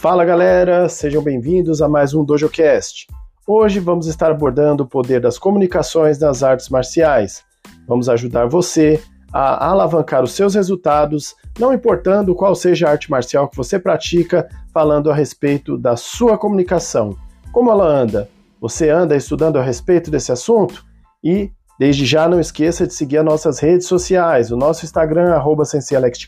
Fala galera, sejam bem-vindos a mais um DojoCast. Hoje vamos estar abordando o poder das comunicações nas artes marciais. Vamos ajudar você a alavancar os seus resultados, não importando qual seja a arte marcial que você pratica, falando a respeito da sua comunicação. Como ela anda? Você anda estudando a respeito desse assunto? E desde já não esqueça de seguir as nossas redes sociais, o nosso Instagram, arroba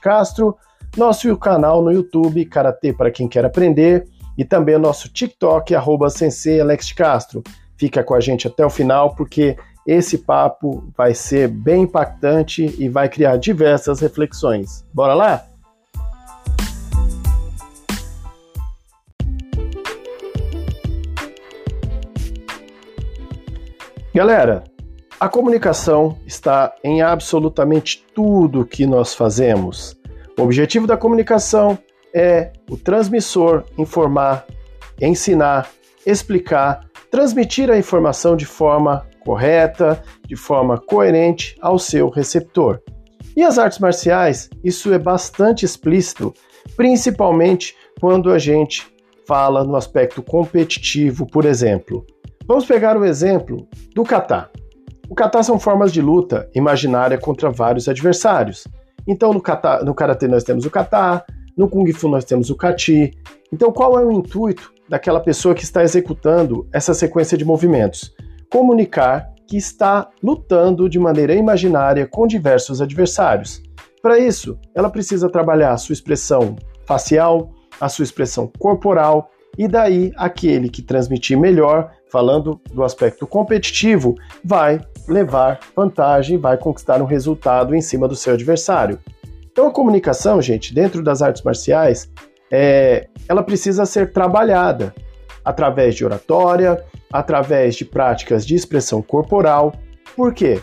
Castro, nosso canal no YouTube, Karatê para quem quer aprender, e também o nosso TikTok, arroba Castro. Fica com a gente até o final, porque esse papo vai ser bem impactante e vai criar diversas reflexões. Bora lá? Galera, a comunicação está em absolutamente tudo que nós fazemos. O objetivo da comunicação é o transmissor informar, ensinar, explicar, transmitir a informação de forma correta, de forma coerente ao seu receptor. E as artes marciais, isso é bastante explícito, principalmente quando a gente fala no aspecto competitivo, por exemplo. Vamos pegar o exemplo do kata. O kata são formas de luta imaginária contra vários adversários. Então, no, kata, no karatê nós temos o kata, no kung fu nós temos o kati. Então, qual é o intuito daquela pessoa que está executando essa sequência de movimentos? Comunicar que está lutando de maneira imaginária com diversos adversários. Para isso, ela precisa trabalhar a sua expressão facial, a sua expressão corporal e daí aquele que transmitir melhor, falando do aspecto competitivo, vai levar vantagem, vai conquistar um resultado em cima do seu adversário. Então a comunicação, gente, dentro das artes marciais, é, ela precisa ser trabalhada através de oratória, através de práticas de expressão corporal. Por quê?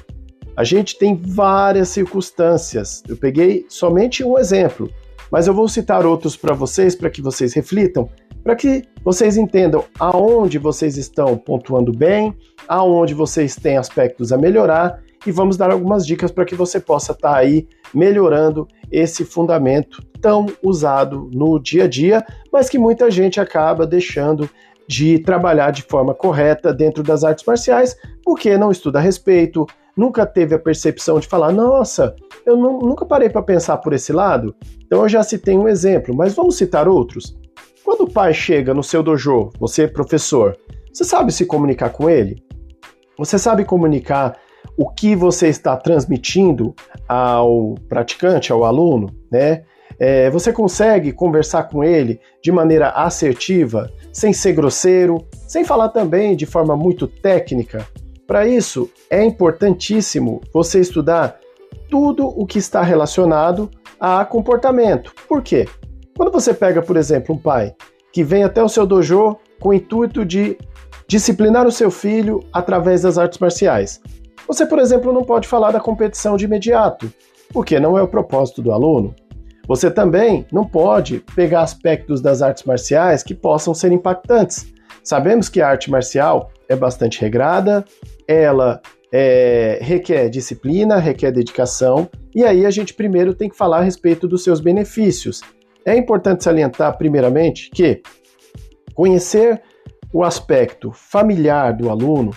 A gente tem várias circunstâncias. Eu peguei somente um exemplo, mas eu vou citar outros para vocês para que vocês reflitam para que vocês entendam aonde vocês estão pontuando bem, aonde vocês têm aspectos a melhorar e vamos dar algumas dicas para que você possa estar tá aí melhorando esse fundamento tão usado no dia a dia, mas que muita gente acaba deixando de trabalhar de forma correta dentro das artes marciais, porque não estuda a respeito, nunca teve a percepção de falar, nossa, eu nunca parei para pensar por esse lado. Então eu já citei um exemplo, mas vamos citar outros. Quando o pai chega no seu dojo, você professor, você sabe se comunicar com ele? Você sabe comunicar o que você está transmitindo ao praticante, ao aluno, né? É, você consegue conversar com ele de maneira assertiva, sem ser grosseiro, sem falar também de forma muito técnica. Para isso, é importantíssimo você estudar tudo o que está relacionado a comportamento. Por quê? Quando você pega, por exemplo, um pai que vem até o seu dojo com o intuito de disciplinar o seu filho através das artes marciais, você, por exemplo, não pode falar da competição de imediato, porque não é o propósito do aluno. Você também não pode pegar aspectos das artes marciais que possam ser impactantes. Sabemos que a arte marcial é bastante regrada, ela é, requer disciplina, requer dedicação, e aí a gente primeiro tem que falar a respeito dos seus benefícios. É importante salientar, primeiramente, que conhecer o aspecto familiar do aluno,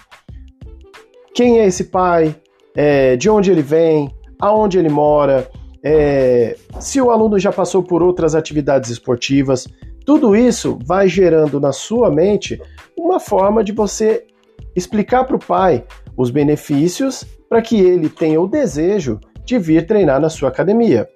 quem é esse pai, é, de onde ele vem, aonde ele mora, é, se o aluno já passou por outras atividades esportivas, tudo isso vai gerando na sua mente uma forma de você explicar para o pai os benefícios para que ele tenha o desejo de vir treinar na sua academia.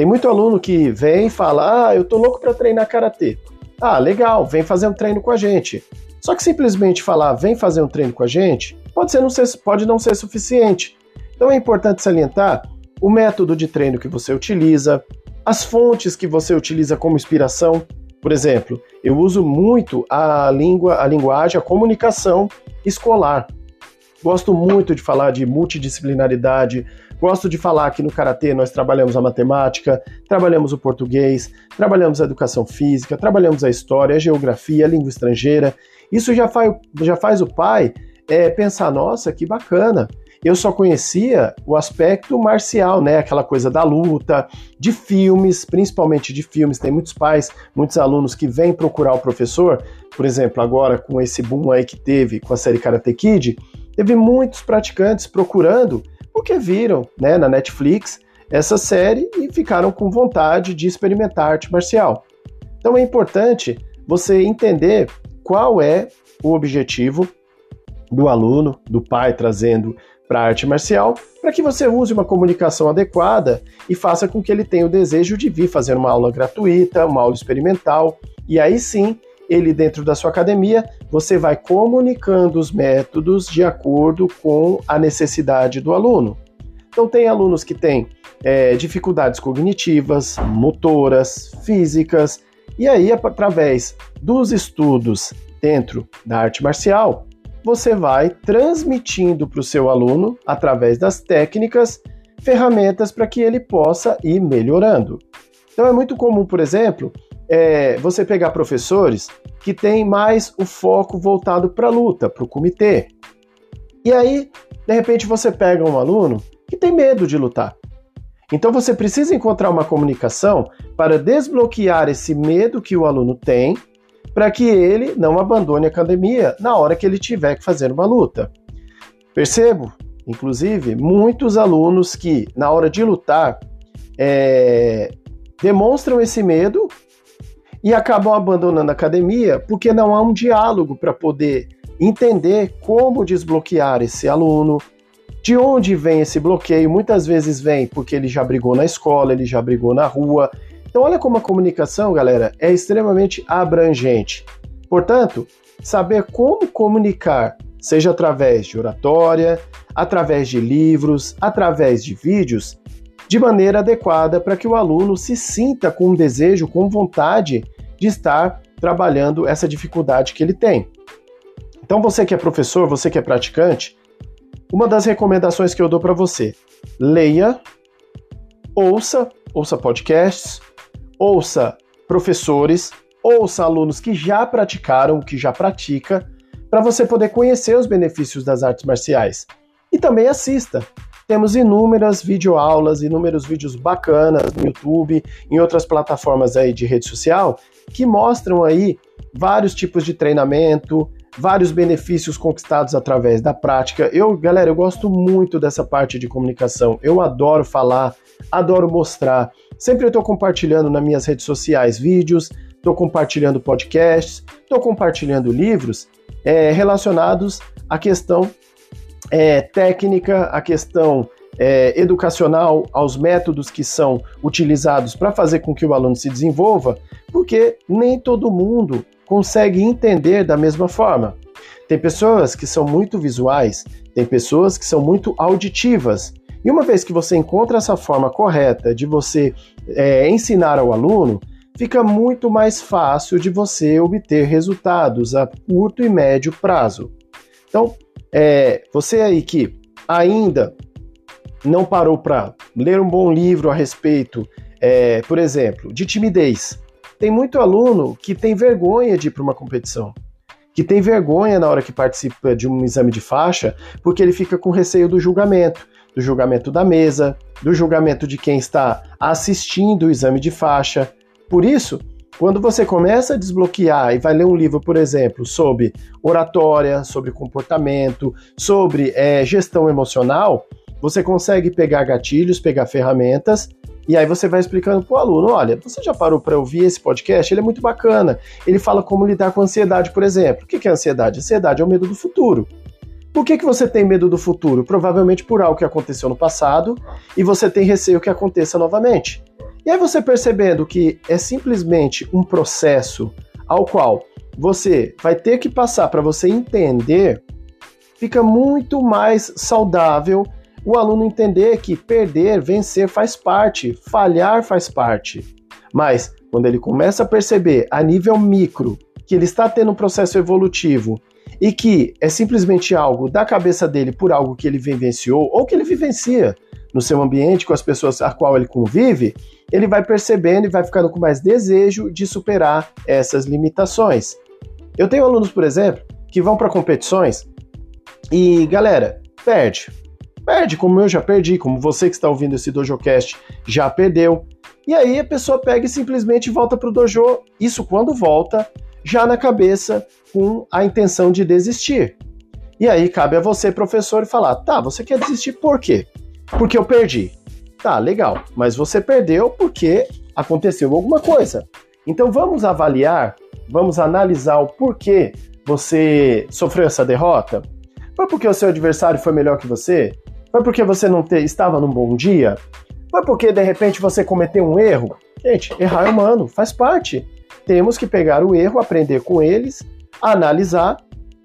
Tem muito aluno que vem e fala: Ah, eu tô louco para treinar karatê. Ah, legal, vem fazer um treino com a gente. Só que simplesmente falar vem fazer um treino com a gente pode, ser não ser, pode não ser suficiente. Então é importante salientar o método de treino que você utiliza, as fontes que você utiliza como inspiração. Por exemplo, eu uso muito a língua, a linguagem, a comunicação escolar. Gosto muito de falar de multidisciplinaridade, Gosto de falar que no Karatê nós trabalhamos a matemática, trabalhamos o português, trabalhamos a educação física, trabalhamos a história, a geografia, a língua estrangeira. Isso já faz, já faz o pai é, pensar, nossa, que bacana. eu só conhecia o aspecto marcial, né? Aquela coisa da luta, de filmes, principalmente de filmes. Tem muitos pais, muitos alunos que vêm procurar o professor. Por exemplo, agora com esse boom aí que teve com a série Karate Kid, teve muitos praticantes procurando porque viram, né, na Netflix essa série e ficaram com vontade de experimentar arte marcial. Então é importante você entender qual é o objetivo do aluno, do pai trazendo para a arte marcial, para que você use uma comunicação adequada e faça com que ele tenha o desejo de vir fazer uma aula gratuita, uma aula experimental, e aí sim, ele dentro da sua academia, você vai comunicando os métodos de acordo com a necessidade do aluno. Então tem alunos que têm é, dificuldades cognitivas, motoras, físicas, e aí através dos estudos dentro da arte marcial, você vai transmitindo para o seu aluno, através das técnicas, ferramentas para que ele possa ir melhorando. Então é muito comum, por exemplo, é, você pegar professores que têm mais o foco voltado para a luta, para o comitê. E aí, de repente, você pega um aluno que tem medo de lutar. Então você precisa encontrar uma comunicação para desbloquear esse medo que o aluno tem para que ele não abandone a academia na hora que ele tiver que fazer uma luta. Percebo, inclusive, muitos alunos que, na hora de lutar, é, demonstram esse medo e acabam abandonando a academia porque não há um diálogo para poder entender como desbloquear esse aluno, de onde vem esse bloqueio. Muitas vezes vem porque ele já brigou na escola, ele já brigou na rua, então, olha como a comunicação, galera, é extremamente abrangente. Portanto, saber como comunicar, seja através de oratória, através de livros, através de vídeos, de maneira adequada para que o aluno se sinta com desejo, com vontade de estar trabalhando essa dificuldade que ele tem. Então, você que é professor, você que é praticante, uma das recomendações que eu dou para você: leia, ouça, ouça podcasts, ouça professores, ouça alunos que já praticaram, que já pratica, para você poder conhecer os benefícios das artes marciais. E também assista. Temos inúmeras videoaulas, inúmeros vídeos bacanas no YouTube, em outras plataformas aí de rede social, que mostram aí vários tipos de treinamento, vários benefícios conquistados através da prática. Eu, galera, eu gosto muito dessa parte de comunicação. Eu adoro falar, adoro mostrar. Sempre eu estou compartilhando nas minhas redes sociais vídeos, estou compartilhando podcasts, estou compartilhando livros é, relacionados à questão é, técnica, à questão é, educacional, aos métodos que são utilizados para fazer com que o aluno se desenvolva, porque nem todo mundo consegue entender da mesma forma. Tem pessoas que são muito visuais, tem pessoas que são muito auditivas. E uma vez que você encontra essa forma correta de você é, ensinar ao aluno, fica muito mais fácil de você obter resultados a curto e médio prazo. Então, é, você aí que ainda não parou para ler um bom livro a respeito, é, por exemplo, de timidez. Tem muito aluno que tem vergonha de ir para uma competição, que tem vergonha na hora que participa de um exame de faixa, porque ele fica com receio do julgamento do julgamento da mesa, do julgamento de quem está assistindo o exame de faixa. Por isso, quando você começa a desbloquear e vai ler um livro, por exemplo, sobre oratória, sobre comportamento, sobre é, gestão emocional, você consegue pegar gatilhos, pegar ferramentas e aí você vai explicando para o aluno: olha, você já parou para ouvir esse podcast? Ele é muito bacana. Ele fala como lidar com ansiedade, por exemplo. O que é ansiedade? Ansiedade é o medo do futuro. Por que, que você tem medo do futuro? Provavelmente por algo que aconteceu no passado e você tem receio que aconteça novamente. E aí você percebendo que é simplesmente um processo ao qual você vai ter que passar para você entender, fica muito mais saudável o aluno entender que perder, vencer faz parte, falhar faz parte. Mas quando ele começa a perceber a nível micro que ele está tendo um processo evolutivo e que é simplesmente algo da cabeça dele por algo que ele vivenciou ou que ele vivencia no seu ambiente com as pessoas a qual ele convive, ele vai percebendo e vai ficando com mais desejo de superar essas limitações. Eu tenho alunos, por exemplo, que vão para competições e, galera, perde. Perde, como eu já perdi, como você que está ouvindo esse DojoCast já perdeu. E aí a pessoa pega e simplesmente volta para o dojo, isso quando volta, já na cabeça, com a intenção de desistir. E aí cabe a você, professor, falar: tá, você quer desistir por quê? Porque eu perdi. Tá, legal, mas você perdeu porque aconteceu alguma coisa. Então vamos avaliar, vamos analisar o porquê você sofreu essa derrota? Foi porque o seu adversário foi melhor que você? Foi porque você não te, estava num bom dia? Foi porque de repente você cometeu um erro? Gente, errar é humano, faz parte. Temos que pegar o erro, aprender com eles, analisar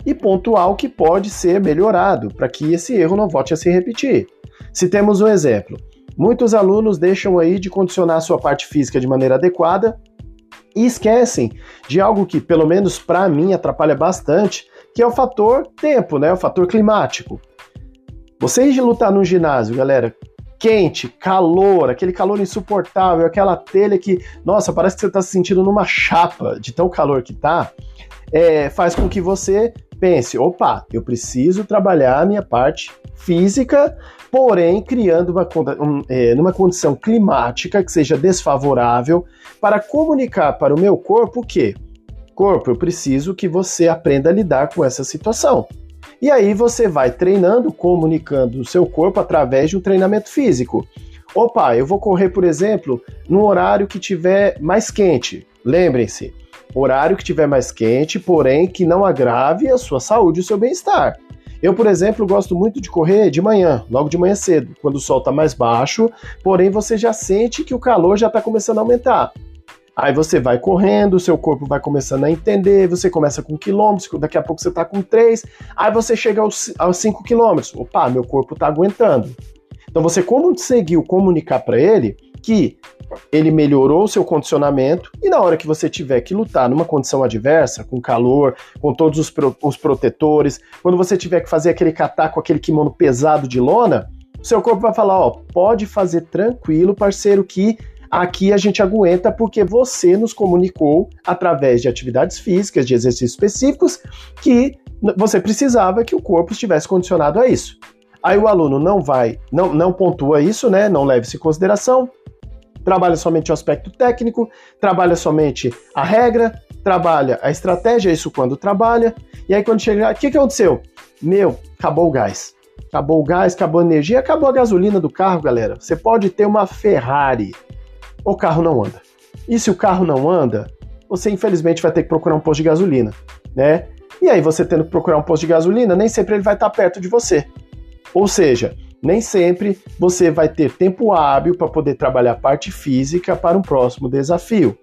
e pontuar o que pode ser melhorado para que esse erro não volte a se repetir. Se temos um exemplo, muitos alunos deixam aí de condicionar sua parte física de maneira adequada e esquecem de algo que, pelo menos para mim, atrapalha bastante, que é o fator tempo, né? O fator climático. Vocês de lutar no ginásio, galera, quente, calor, aquele calor insuportável, aquela telha que, nossa, parece que você está se sentindo numa chapa de tão calor que tá, é, faz com que você pense, opa, eu preciso trabalhar a minha parte física, porém criando uma, um, é, numa condição climática que seja desfavorável para comunicar para o meu corpo que, corpo, eu preciso que você aprenda a lidar com essa situação. E aí você vai treinando, comunicando o seu corpo através de um treinamento físico. Opa, eu vou correr, por exemplo, no horário que tiver mais quente. Lembrem-se, horário que tiver mais quente, porém que não agrave a sua saúde e o seu bem-estar. Eu, por exemplo, gosto muito de correr de manhã, logo de manhã cedo, quando o sol está mais baixo, porém você já sente que o calor já está começando a aumentar. Aí você vai correndo, seu corpo vai começando a entender, você começa com quilômetros, daqui a pouco você está com três, aí você chega aos, aos cinco quilômetros. Opa, meu corpo está aguentando. Então você conseguiu comunicar para ele que ele melhorou o seu condicionamento e na hora que você tiver que lutar numa condição adversa, com calor, com todos os, pro, os protetores, quando você tiver que fazer aquele catar com aquele kimono pesado de lona, seu corpo vai falar, ó, pode fazer tranquilo, parceiro, que aqui a gente aguenta porque você nos comunicou através de atividades físicas, de exercícios específicos, que você precisava que o corpo estivesse condicionado a isso. Aí o aluno não vai, não, não pontua isso, né? Não leva isso em consideração, trabalha somente o aspecto técnico, trabalha somente a regra, trabalha a estratégia, isso quando trabalha, e aí quando chega, o que, que aconteceu? Meu, acabou o gás. Acabou o gás, acabou a energia, acabou a gasolina do carro, galera. Você pode ter uma Ferrari, o carro não anda. E se o carro não anda, você infelizmente vai ter que procurar um posto de gasolina, né? E aí você tendo que procurar um posto de gasolina, nem sempre ele vai estar perto de você. Ou seja, nem sempre você vai ter tempo hábil para poder trabalhar a parte física para um próximo desafio.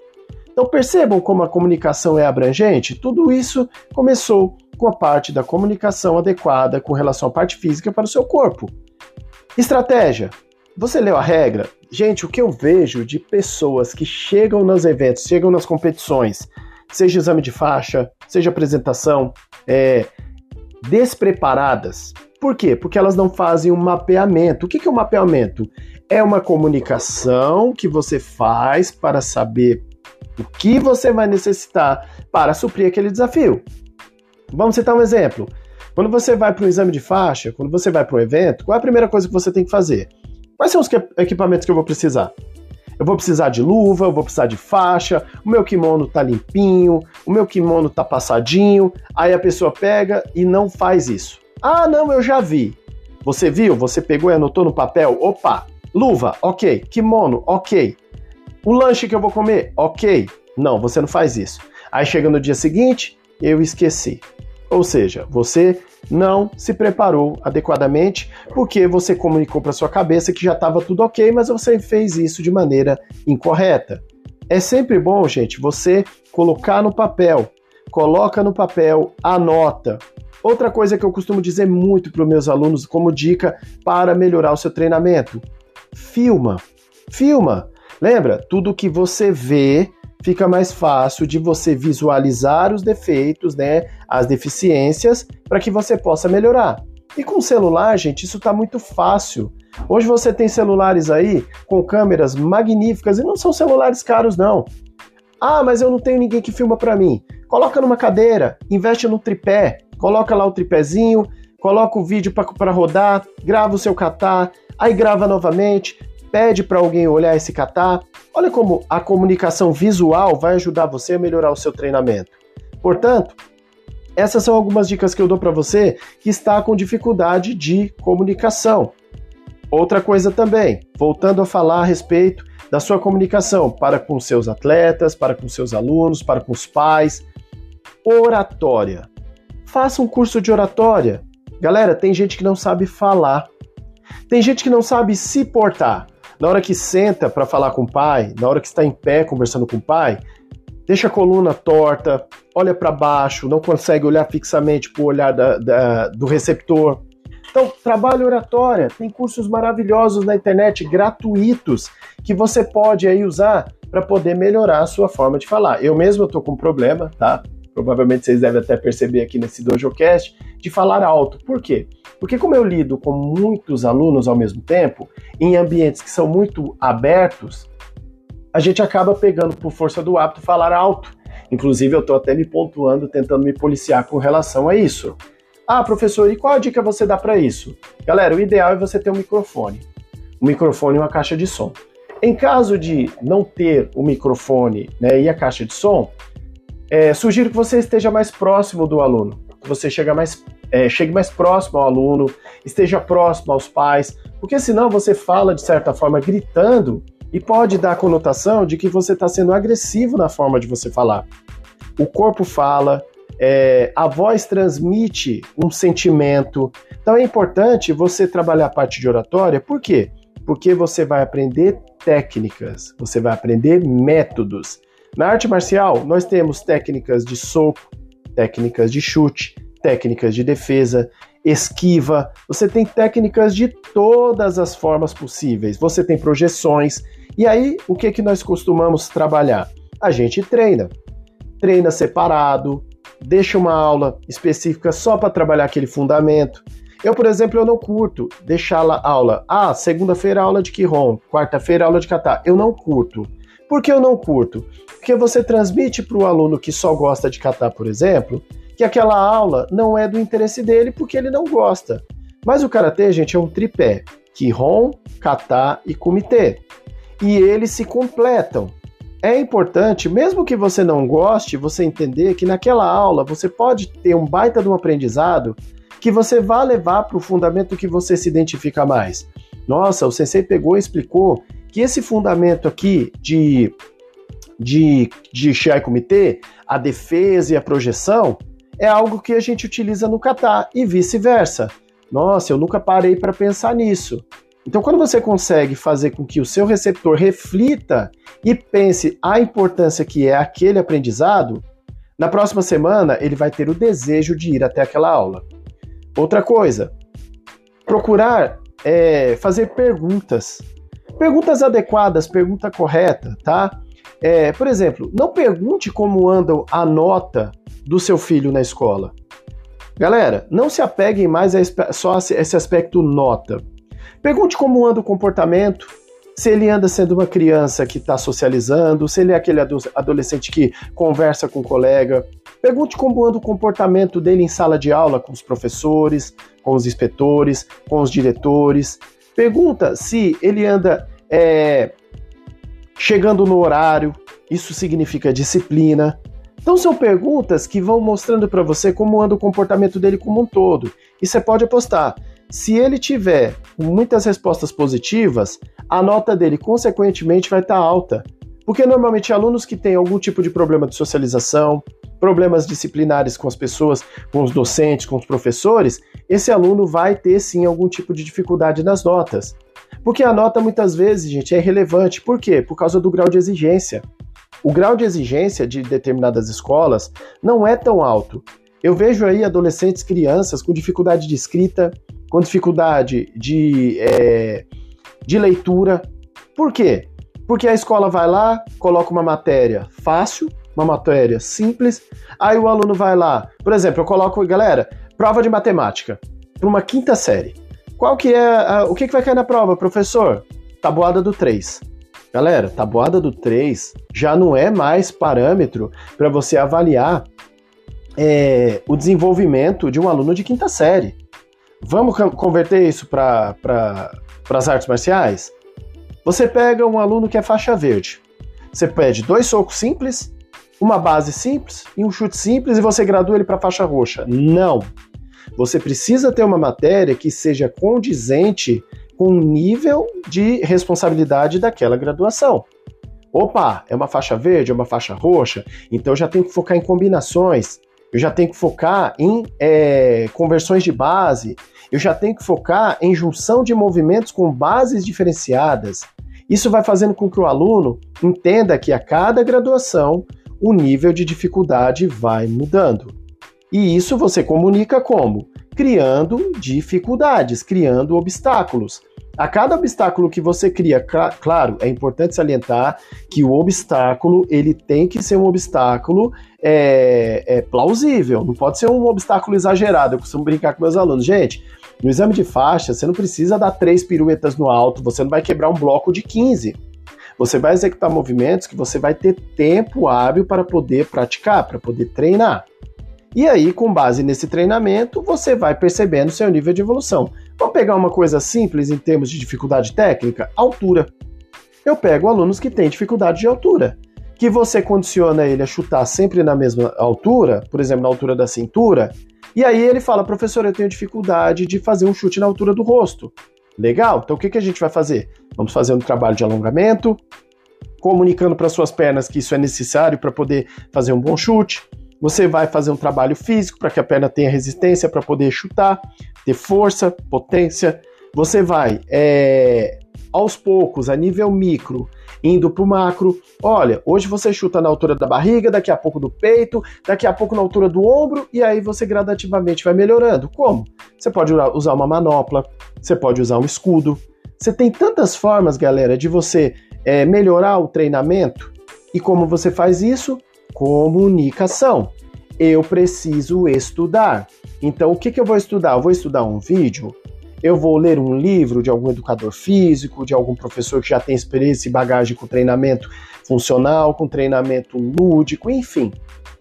Então percebam como a comunicação é abrangente? Tudo isso começou com a parte da comunicação adequada com relação à parte física para o seu corpo. Estratégia. Você leu a regra? Gente, o que eu vejo de pessoas que chegam nos eventos, chegam nas competições, seja exame de faixa, seja apresentação, é, despreparadas, por quê? Porque elas não fazem um mapeamento. O que é um mapeamento? É uma comunicação que você faz para saber o que você vai necessitar para suprir aquele desafio. Vamos citar um exemplo. Quando você vai para um exame de faixa, quando você vai para um evento, qual é a primeira coisa que você tem que fazer? Quais são os equipamentos que eu vou precisar? Eu vou precisar de luva, eu vou precisar de faixa, o meu kimono tá limpinho, o meu kimono tá passadinho. Aí a pessoa pega e não faz isso. Ah, não, eu já vi. Você viu? Você pegou e anotou no papel? Opa! Luva, ok. Kimono, ok. O lanche que eu vou comer, ok. Não, você não faz isso. Aí chega no dia seguinte, eu esqueci. Ou seja, você não se preparou adequadamente porque você comunicou para sua cabeça que já estava tudo ok, mas você fez isso de maneira incorreta. É sempre bom, gente, você colocar no papel. Coloca no papel, anota. Outra coisa que eu costumo dizer muito para os meus alunos como dica para melhorar o seu treinamento: filma. Filma. Lembra? Tudo que você vê fica mais fácil de você visualizar os defeitos, né, as deficiências, para que você possa melhorar. E com celular, gente, isso está muito fácil. Hoje você tem celulares aí com câmeras magníficas e não são celulares caros não. Ah, mas eu não tenho ninguém que filma para mim. Coloca numa cadeira, investe no tripé, coloca lá o tripézinho, coloca o vídeo para rodar, grava o seu catar, aí grava novamente, pede para alguém olhar esse catar. Olha como a comunicação visual vai ajudar você a melhorar o seu treinamento. Portanto, essas são algumas dicas que eu dou para você que está com dificuldade de comunicação. Outra coisa também, voltando a falar a respeito da sua comunicação para com seus atletas, para com seus alunos, para com os pais. Oratória. Faça um curso de oratória. Galera, tem gente que não sabe falar. Tem gente que não sabe se portar. Na hora que senta para falar com o pai, na hora que está em pé conversando com o pai, deixa a coluna torta, olha para baixo, não consegue olhar fixamente para o olhar da, da, do receptor. Então, trabalho oratória, tem cursos maravilhosos na internet, gratuitos, que você pode aí usar para poder melhorar a sua forma de falar. Eu mesmo estou com um problema, tá? Provavelmente vocês devem até perceber aqui nesse DojoCast, de falar alto. Por quê? Porque como eu lido com muitos alunos ao mesmo tempo, em ambientes que são muito abertos, a gente acaba pegando por força do hábito falar alto. Inclusive, eu estou até me pontuando, tentando me policiar com relação a isso. Ah, professor, e qual a dica você dá para isso? Galera, o ideal é você ter um microfone. Um microfone e uma caixa de som. Em caso de não ter o microfone né, e a caixa de som, é, sugiro que você esteja mais próximo do aluno, que você chegue mais, é, chegue mais próximo ao aluno, esteja próximo aos pais, porque senão você fala de certa forma gritando e pode dar a conotação de que você está sendo agressivo na forma de você falar. O corpo fala, é, a voz transmite um sentimento. Então é importante você trabalhar a parte de oratória, por quê? Porque você vai aprender técnicas, você vai aprender métodos. Na arte marcial, nós temos técnicas de soco, técnicas de chute, técnicas de defesa, esquiva, você tem técnicas de todas as formas possíveis, você tem projeções. E aí, o que, que nós costumamos trabalhar? A gente treina. Treina separado, deixa uma aula específica só para trabalhar aquele fundamento. Eu, por exemplo, eu não curto deixar a aula. Ah, segunda-feira aula de Kihon, quarta-feira aula de Kata. Eu não curto. Por que eu não curto? Porque você transmite para o aluno que só gosta de Kata, por exemplo, que aquela aula não é do interesse dele porque ele não gosta. Mas o karatê, gente, é um tripé: Kihon, Kata e Kumite. E eles se completam é importante, mesmo que você não goste, você entender que naquela aula você pode ter um baita de um aprendizado que você vai levar para o fundamento que você se identifica mais. Nossa, o sensei pegou e explicou que esse fundamento aqui de de, de Shiai Kumite, a defesa e a projeção, é algo que a gente utiliza no kata e vice-versa. Nossa, eu nunca parei para pensar nisso. Então, quando você consegue fazer com que o seu receptor reflita e pense a importância que é aquele aprendizado, na próxima semana ele vai ter o desejo de ir até aquela aula. Outra coisa, procurar é, fazer perguntas. Perguntas adequadas, pergunta correta, tá? É, por exemplo, não pergunte como anda a nota do seu filho na escola. Galera, não se apeguem mais a só a esse aspecto nota. Pergunte como anda o comportamento, se ele anda sendo uma criança que está socializando, se ele é aquele adolescente que conversa com o colega. Pergunte como anda o comportamento dele em sala de aula com os professores, com os inspetores, com os diretores. Pergunta se ele anda é, chegando no horário, isso significa disciplina. Então são perguntas que vão mostrando para você como anda o comportamento dele como um todo. E você pode apostar. Se ele tiver muitas respostas positivas, a nota dele consequentemente vai estar tá alta. Porque normalmente alunos que têm algum tipo de problema de socialização, problemas disciplinares com as pessoas, com os docentes, com os professores, esse aluno vai ter sim algum tipo de dificuldade nas notas. Porque a nota muitas vezes, gente, é irrelevante. Por quê? Por causa do grau de exigência. O grau de exigência de determinadas escolas não é tão alto. Eu vejo aí adolescentes, crianças com dificuldade de escrita, com dificuldade de, é, de leitura. Por quê? Porque a escola vai lá, coloca uma matéria fácil, uma matéria simples, aí o aluno vai lá, por exemplo, eu coloco, galera, prova de matemática para uma quinta série. Qual que é, a, o que, que vai cair na prova, professor? Tabuada do 3. Galera, tabuada do 3 já não é mais parâmetro para você avaliar é, o desenvolvimento de um aluno de quinta série. Vamos converter isso para pra, as artes marciais? Você pega um aluno que é faixa verde. Você pede dois socos simples, uma base simples e um chute simples e você gradua ele para faixa roxa. Não. Você precisa ter uma matéria que seja condizente com o nível de responsabilidade daquela graduação. Opa, é uma faixa verde, é uma faixa roxa, então já tenho que focar em combinações, eu já tenho que focar em é, conversões de base, eu já tenho que focar em junção de movimentos com bases diferenciadas. Isso vai fazendo com que o aluno entenda que a cada graduação o nível de dificuldade vai mudando. E isso você comunica como? Criando dificuldades, criando obstáculos. A cada obstáculo que você cria, claro, é importante salientar que o obstáculo ele tem que ser um obstáculo é, é plausível, não pode ser um obstáculo exagerado. Eu costumo brincar com meus alunos, gente. No exame de faixa, você não precisa dar três piruetas no alto, você não vai quebrar um bloco de 15. Você vai executar movimentos que você vai ter tempo hábil para poder praticar, para poder treinar. E aí, com base nesse treinamento, você vai percebendo seu nível de evolução. Vamos pegar uma coisa simples em termos de dificuldade técnica? Altura. Eu pego alunos que têm dificuldade de altura, que você condiciona ele a chutar sempre na mesma altura, por exemplo, na altura da cintura, e aí ele fala, professor, eu tenho dificuldade de fazer um chute na altura do rosto. Legal, então o que, que a gente vai fazer? Vamos fazer um trabalho de alongamento, comunicando para suas pernas que isso é necessário para poder fazer um bom chute. Você vai fazer um trabalho físico para que a perna tenha resistência para poder chutar, ter força, potência. Você vai, é, aos poucos, a nível micro, indo para o macro. Olha, hoje você chuta na altura da barriga, daqui a pouco do peito, daqui a pouco na altura do ombro, e aí você gradativamente vai melhorando. Como? Você pode usar uma manopla, você pode usar um escudo. Você tem tantas formas, galera, de você é, melhorar o treinamento. E como você faz isso? comunicação. Eu preciso estudar. Então, o que, que eu vou estudar? Eu vou estudar um vídeo, eu vou ler um livro de algum educador físico, de algum professor que já tem experiência e bagagem com treinamento funcional, com treinamento lúdico, enfim.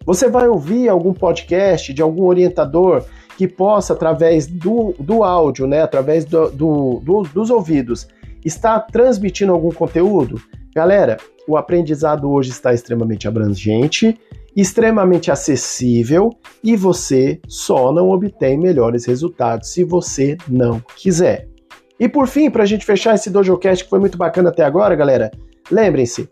Você vai ouvir algum podcast de algum orientador que possa, através do, do áudio, né, através do, do, do, dos ouvidos, estar transmitindo algum conteúdo? Galera, o aprendizado hoje está extremamente abrangente, extremamente acessível e você só não obtém melhores resultados se você não quiser. E por fim, para a gente fechar esse DojoCast que foi muito bacana até agora, galera, lembrem-se,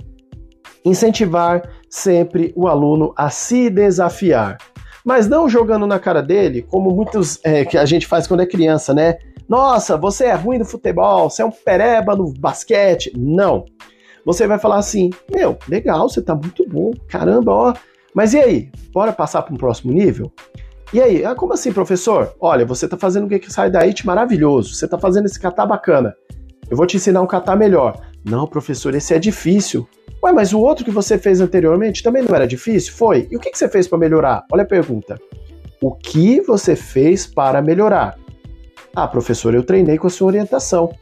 incentivar sempre o aluno a se desafiar. Mas não jogando na cara dele, como muitos é, que a gente faz quando é criança, né? Nossa, você é ruim no futebol, você é um pereba no basquete. Não você vai falar assim: Meu, legal, você tá muito bom, caramba, ó. Mas e aí? Bora passar para um próximo nível? E aí? Ah, como assim, professor? Olha, você tá fazendo o que sai da IT maravilhoso, você tá fazendo esse catar bacana. Eu vou te ensinar um catar melhor. Não, professor, esse é difícil. Ué, mas o outro que você fez anteriormente também não era difícil? Foi. E o que, que você fez para melhorar? Olha a pergunta. O que você fez para melhorar? Ah, professor, eu treinei com a sua orientação.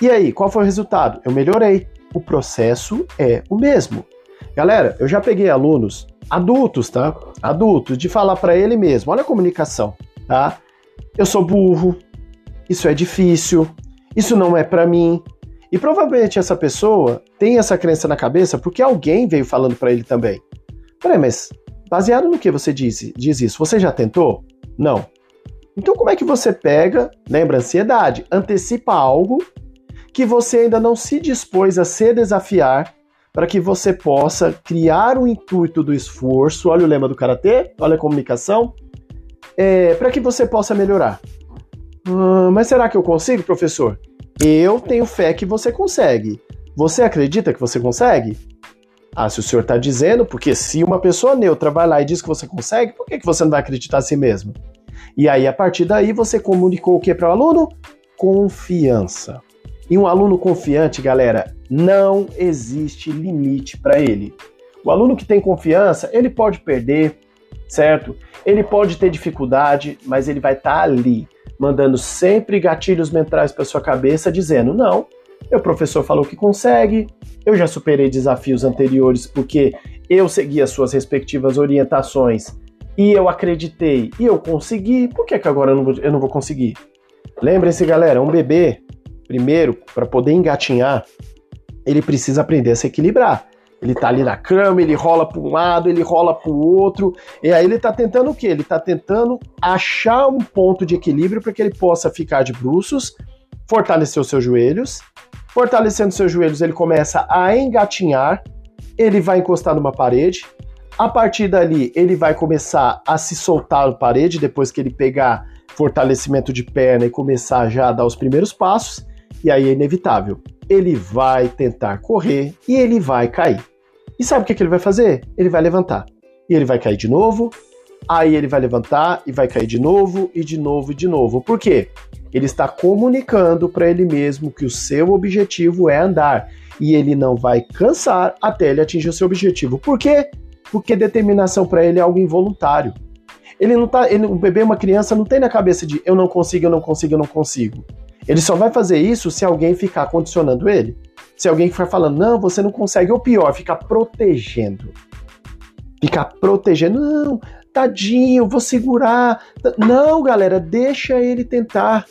E aí, qual foi o resultado? Eu melhorei o processo é o mesmo. Galera, eu já peguei alunos adultos, tá? Adultos, de falar para ele mesmo: olha a comunicação, tá? Eu sou burro, isso é difícil, isso não é para mim. E provavelmente essa pessoa tem essa crença na cabeça porque alguém veio falando para ele também. Peraí, mas baseado no que você disse, diz isso, você já tentou? Não. Então como é que você pega, lembra ansiedade, antecipa algo que você ainda não se dispôs a se desafiar para que você possa criar o intuito do esforço. Olha o lema do karatê, olha a comunicação, é, para que você possa melhorar. Hum, mas será que eu consigo, professor? Eu tenho fé que você consegue. Você acredita que você consegue? Ah, se o senhor está dizendo, porque se uma pessoa neutra vai lá e diz que você consegue, por que, que você não vai acreditar em si mesmo? E aí, a partir daí, você comunicou o que para o aluno? Confiança. E um aluno confiante, galera, não existe limite para ele. O aluno que tem confiança, ele pode perder, certo? Ele pode ter dificuldade, mas ele vai estar tá ali, mandando sempre gatilhos mentais para sua cabeça, dizendo: não, meu professor falou que consegue, eu já superei desafios anteriores porque eu segui as suas respectivas orientações e eu acreditei e eu consegui, por que, que agora eu não, vou, eu não vou conseguir? Lembrem-se, galera, um bebê, primeiro, para poder engatinhar, ele precisa aprender a se equilibrar. Ele tá ali na cama, ele rola para um lado, ele rola para o outro, e aí ele tá tentando o quê? Ele tá tentando achar um ponto de equilíbrio para que ele possa ficar de bruços, fortalecer os seus joelhos. Fortalecendo seus joelhos, ele começa a engatinhar, ele vai encostar numa parede. A partir dali, ele vai começar a se soltar na parede depois que ele pegar fortalecimento de perna e começar já a dar os primeiros passos, e aí é inevitável. Ele vai tentar correr e ele vai cair. E sabe o que, que ele vai fazer? Ele vai levantar. E ele vai cair de novo, aí ele vai levantar e vai cair de novo, e de novo e de novo. Por quê? Ele está comunicando para ele mesmo que o seu objetivo é andar. E ele não vai cansar até ele atingir o seu objetivo. Por quê? Porque determinação para ele é algo involuntário. Ele não tá, ele, o bebê, uma criança, não tem na cabeça de eu não consigo, eu não consigo, eu não consigo. Ele só vai fazer isso se alguém ficar condicionando ele. Se alguém ficar falando, não, você não consegue, ou pior, ficar protegendo. Ficar protegendo, não, tadinho, vou segurar. Não, galera, deixa ele tentar.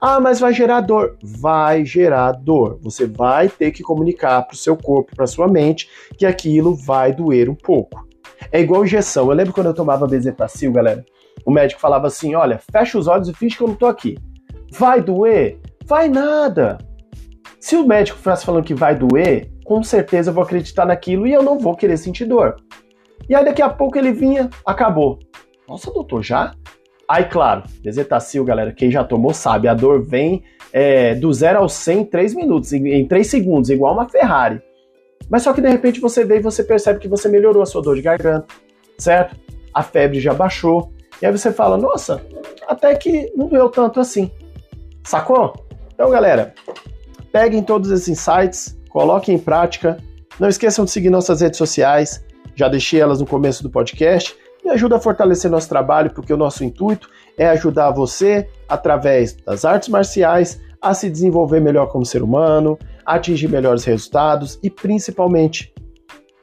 Ah, mas vai gerar dor. Vai gerar dor. Você vai ter que comunicar para o seu corpo, para sua mente, que aquilo vai doer um pouco. É igual injeção. Eu lembro quando eu tomava bezetacil, galera. O médico falava assim: olha, fecha os olhos e finge que eu não tô aqui. Vai doer? Vai nada. Se o médico fosse falando que vai doer, com certeza eu vou acreditar naquilo e eu não vou querer sentir dor. E aí daqui a pouco ele vinha, acabou. Nossa, doutor, já? Aí, claro, bezetacil, galera, quem já tomou sabe, a dor vem é, do 0 ao 100 em 3 minutos, em, em 3 segundos, igual uma Ferrari. Mas só que de repente você vê e você percebe que você melhorou a sua dor de garganta, certo? A febre já baixou. E aí você fala, nossa, até que não doeu tanto assim. Sacou? Então, galera, peguem todos esses insights, coloquem em prática. Não esqueçam de seguir nossas redes sociais. Já deixei elas no começo do podcast. Me ajuda a fortalecer nosso trabalho, porque o nosso intuito é ajudar você, através das artes marciais, a se desenvolver melhor como ser humano, atingir melhores resultados e principalmente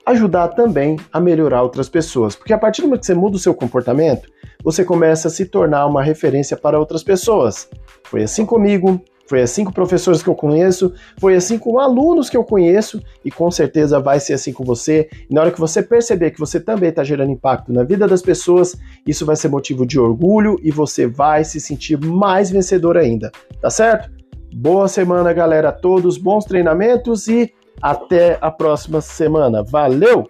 ajudar também a melhorar outras pessoas. Porque a partir do momento que você muda o seu comportamento, você começa a se tornar uma referência para outras pessoas. Foi assim comigo, foi assim com professores que eu conheço, foi assim com alunos que eu conheço e com certeza vai ser assim com você. E na hora que você perceber que você também está gerando impacto na vida das pessoas, isso vai ser motivo de orgulho e você vai se sentir mais vencedor ainda, tá certo? Boa semana, galera, a todos, bons treinamentos e até a próxima semana. Valeu!